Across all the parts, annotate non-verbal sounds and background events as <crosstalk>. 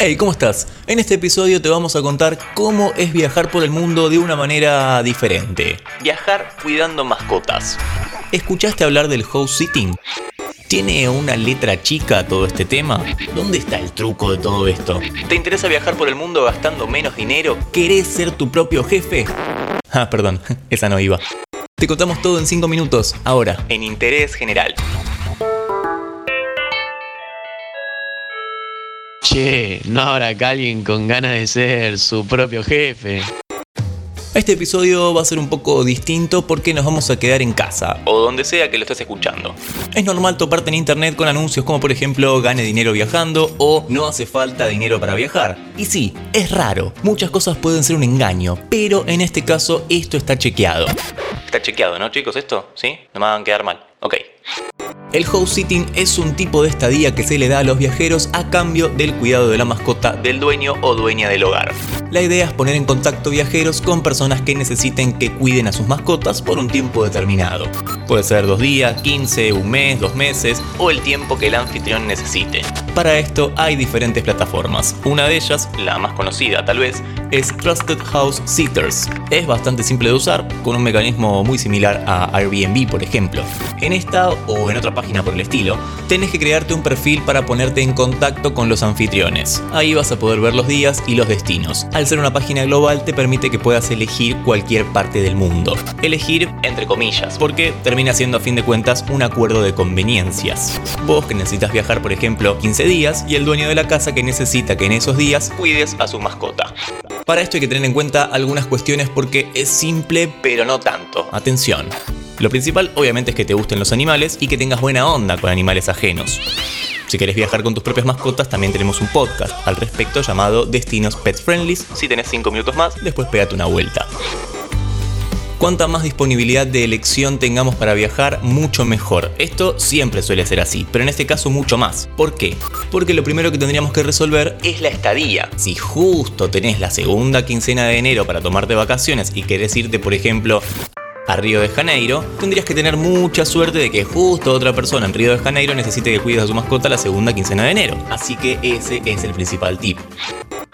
Hey, ¿cómo estás? En este episodio te vamos a contar cómo es viajar por el mundo de una manera diferente. Viajar cuidando mascotas. ¿Escuchaste hablar del house sitting? ¿Tiene una letra chica todo este tema? ¿Dónde está el truco de todo esto? ¿Te interesa viajar por el mundo gastando menos dinero? ¿Querés ser tu propio jefe? Ah, perdón, <laughs> esa no iba. Te contamos todo en 5 minutos, ahora, en Interés General. Che, no habrá acá alguien con ganas de ser su propio jefe. Este episodio va a ser un poco distinto porque nos vamos a quedar en casa o donde sea que lo estés escuchando. Es normal toparte en internet con anuncios como por ejemplo gane dinero viajando o no hace falta dinero para viajar. Y sí, es raro, muchas cosas pueden ser un engaño, pero en este caso esto está chequeado. Está chequeado, ¿no chicos esto? ¿Sí? No me hagan quedar mal. El house sitting es un tipo de estadía que se le da a los viajeros a cambio del cuidado de la mascota del dueño o dueña del hogar. La idea es poner en contacto viajeros con personas que necesiten que cuiden a sus mascotas por un tiempo determinado. Puede ser dos días, 15, un mes, dos meses o el tiempo que el anfitrión necesite. Para esto hay diferentes plataformas. Una de ellas, la más conocida tal vez, es Trusted House Sitters. Es bastante simple de usar, con un mecanismo muy similar a Airbnb, por ejemplo. En esta o en otra página por el estilo, tenés que crearte un perfil para ponerte en contacto con los anfitriones. Ahí vas a poder ver los días y los destinos. Al ser una página global te permite que puedas elegir cualquier parte del mundo. Elegir entre comillas, porque termina siendo a fin de cuentas un acuerdo de conveniencias. Vos que necesitas viajar por ejemplo 15 días y el dueño de la casa que necesita que en esos días cuides a su mascota. Para esto hay que tener en cuenta algunas cuestiones porque es simple pero no tanto. Atención. Lo principal obviamente es que te gusten los animales y que tengas buena onda con animales ajenos. Si querés viajar con tus propias mascotas, también tenemos un podcast al respecto llamado Destinos Pet Friendly. Si tenés 5 minutos más, después pégate una vuelta. Cuanta más disponibilidad de elección tengamos para viajar, mucho mejor. Esto siempre suele ser así, pero en este caso mucho más. ¿Por qué? Porque lo primero que tendríamos que resolver es la estadía. Si justo tenés la segunda quincena de enero para tomarte vacaciones y querés irte, por ejemplo, a Río de Janeiro, tendrías que tener mucha suerte de que justo otra persona en Río de Janeiro necesite que cuides a su mascota la segunda quincena de enero. Así que ese es el principal tip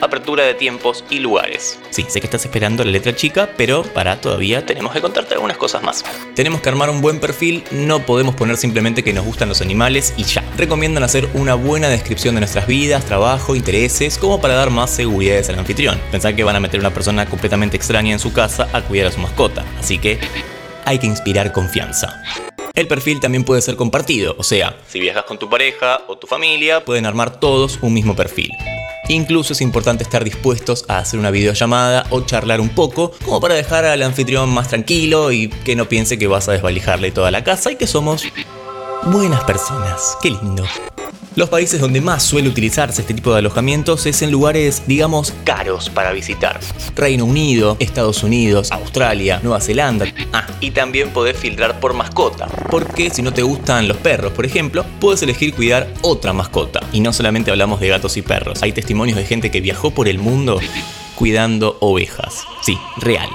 apertura de tiempos y lugares. Sí, sé que estás esperando la letra chica, pero para todavía tenemos que contarte algunas cosas más. Tenemos que armar un buen perfil, no podemos poner simplemente que nos gustan los animales y ya. Recomiendan hacer una buena descripción de nuestras vidas, trabajo, intereses, como para dar más seguridades al anfitrión. Pensar que van a meter una persona completamente extraña en su casa a cuidar a su mascota, así que hay que inspirar confianza. El perfil también puede ser compartido, o sea, si viajas con tu pareja o tu familia, pueden armar todos un mismo perfil. Incluso es importante estar dispuestos a hacer una videollamada o charlar un poco, como para dejar al anfitrión más tranquilo y que no piense que vas a desvalijarle toda la casa y que somos buenas personas. Qué lindo. Los países donde más suele utilizarse este tipo de alojamientos es en lugares, digamos, caros para visitar. Reino Unido, Estados Unidos, Australia, Nueva Zelanda. Ah, y también podés filtrar por mascota. Porque si no te gustan los perros, por ejemplo, puedes elegir cuidar otra mascota. Y no solamente hablamos de gatos y perros. Hay testimonios de gente que viajó por el mundo cuidando ovejas. Sí, real.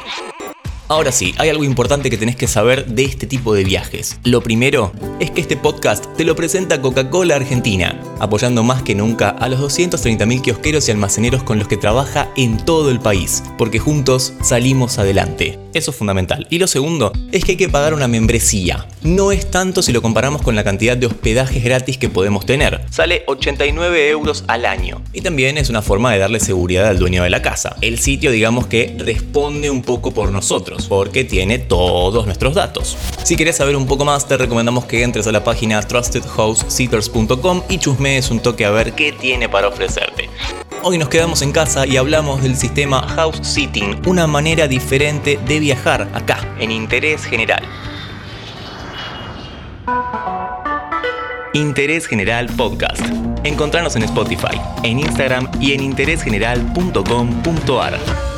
Ahora sí, hay algo importante que tenés que saber de este tipo de viajes. Lo primero es que este podcast te lo presenta Coca-Cola Argentina, apoyando más que nunca a los 230.000 kiosqueros y almaceneros con los que trabaja en todo el país, porque juntos salimos adelante. Eso es fundamental. Y lo segundo es que hay que pagar una membresía. No es tanto si lo comparamos con la cantidad de hospedajes gratis que podemos tener. Sale 89 euros al año. Y también es una forma de darle seguridad al dueño de la casa. El sitio digamos que responde un poco por nosotros porque tiene todos nuestros datos. Si quieres saber un poco más, te recomendamos que entres a la página trustedhousesitters.com y chusmees un toque a ver qué tiene para ofrecerte. Hoy nos quedamos en casa y hablamos del sistema House Sitting, una manera diferente de viajar acá, en Interés General. Interés General Podcast. Encontrarnos en Spotify, en Instagram y en interésgeneral.com.ar.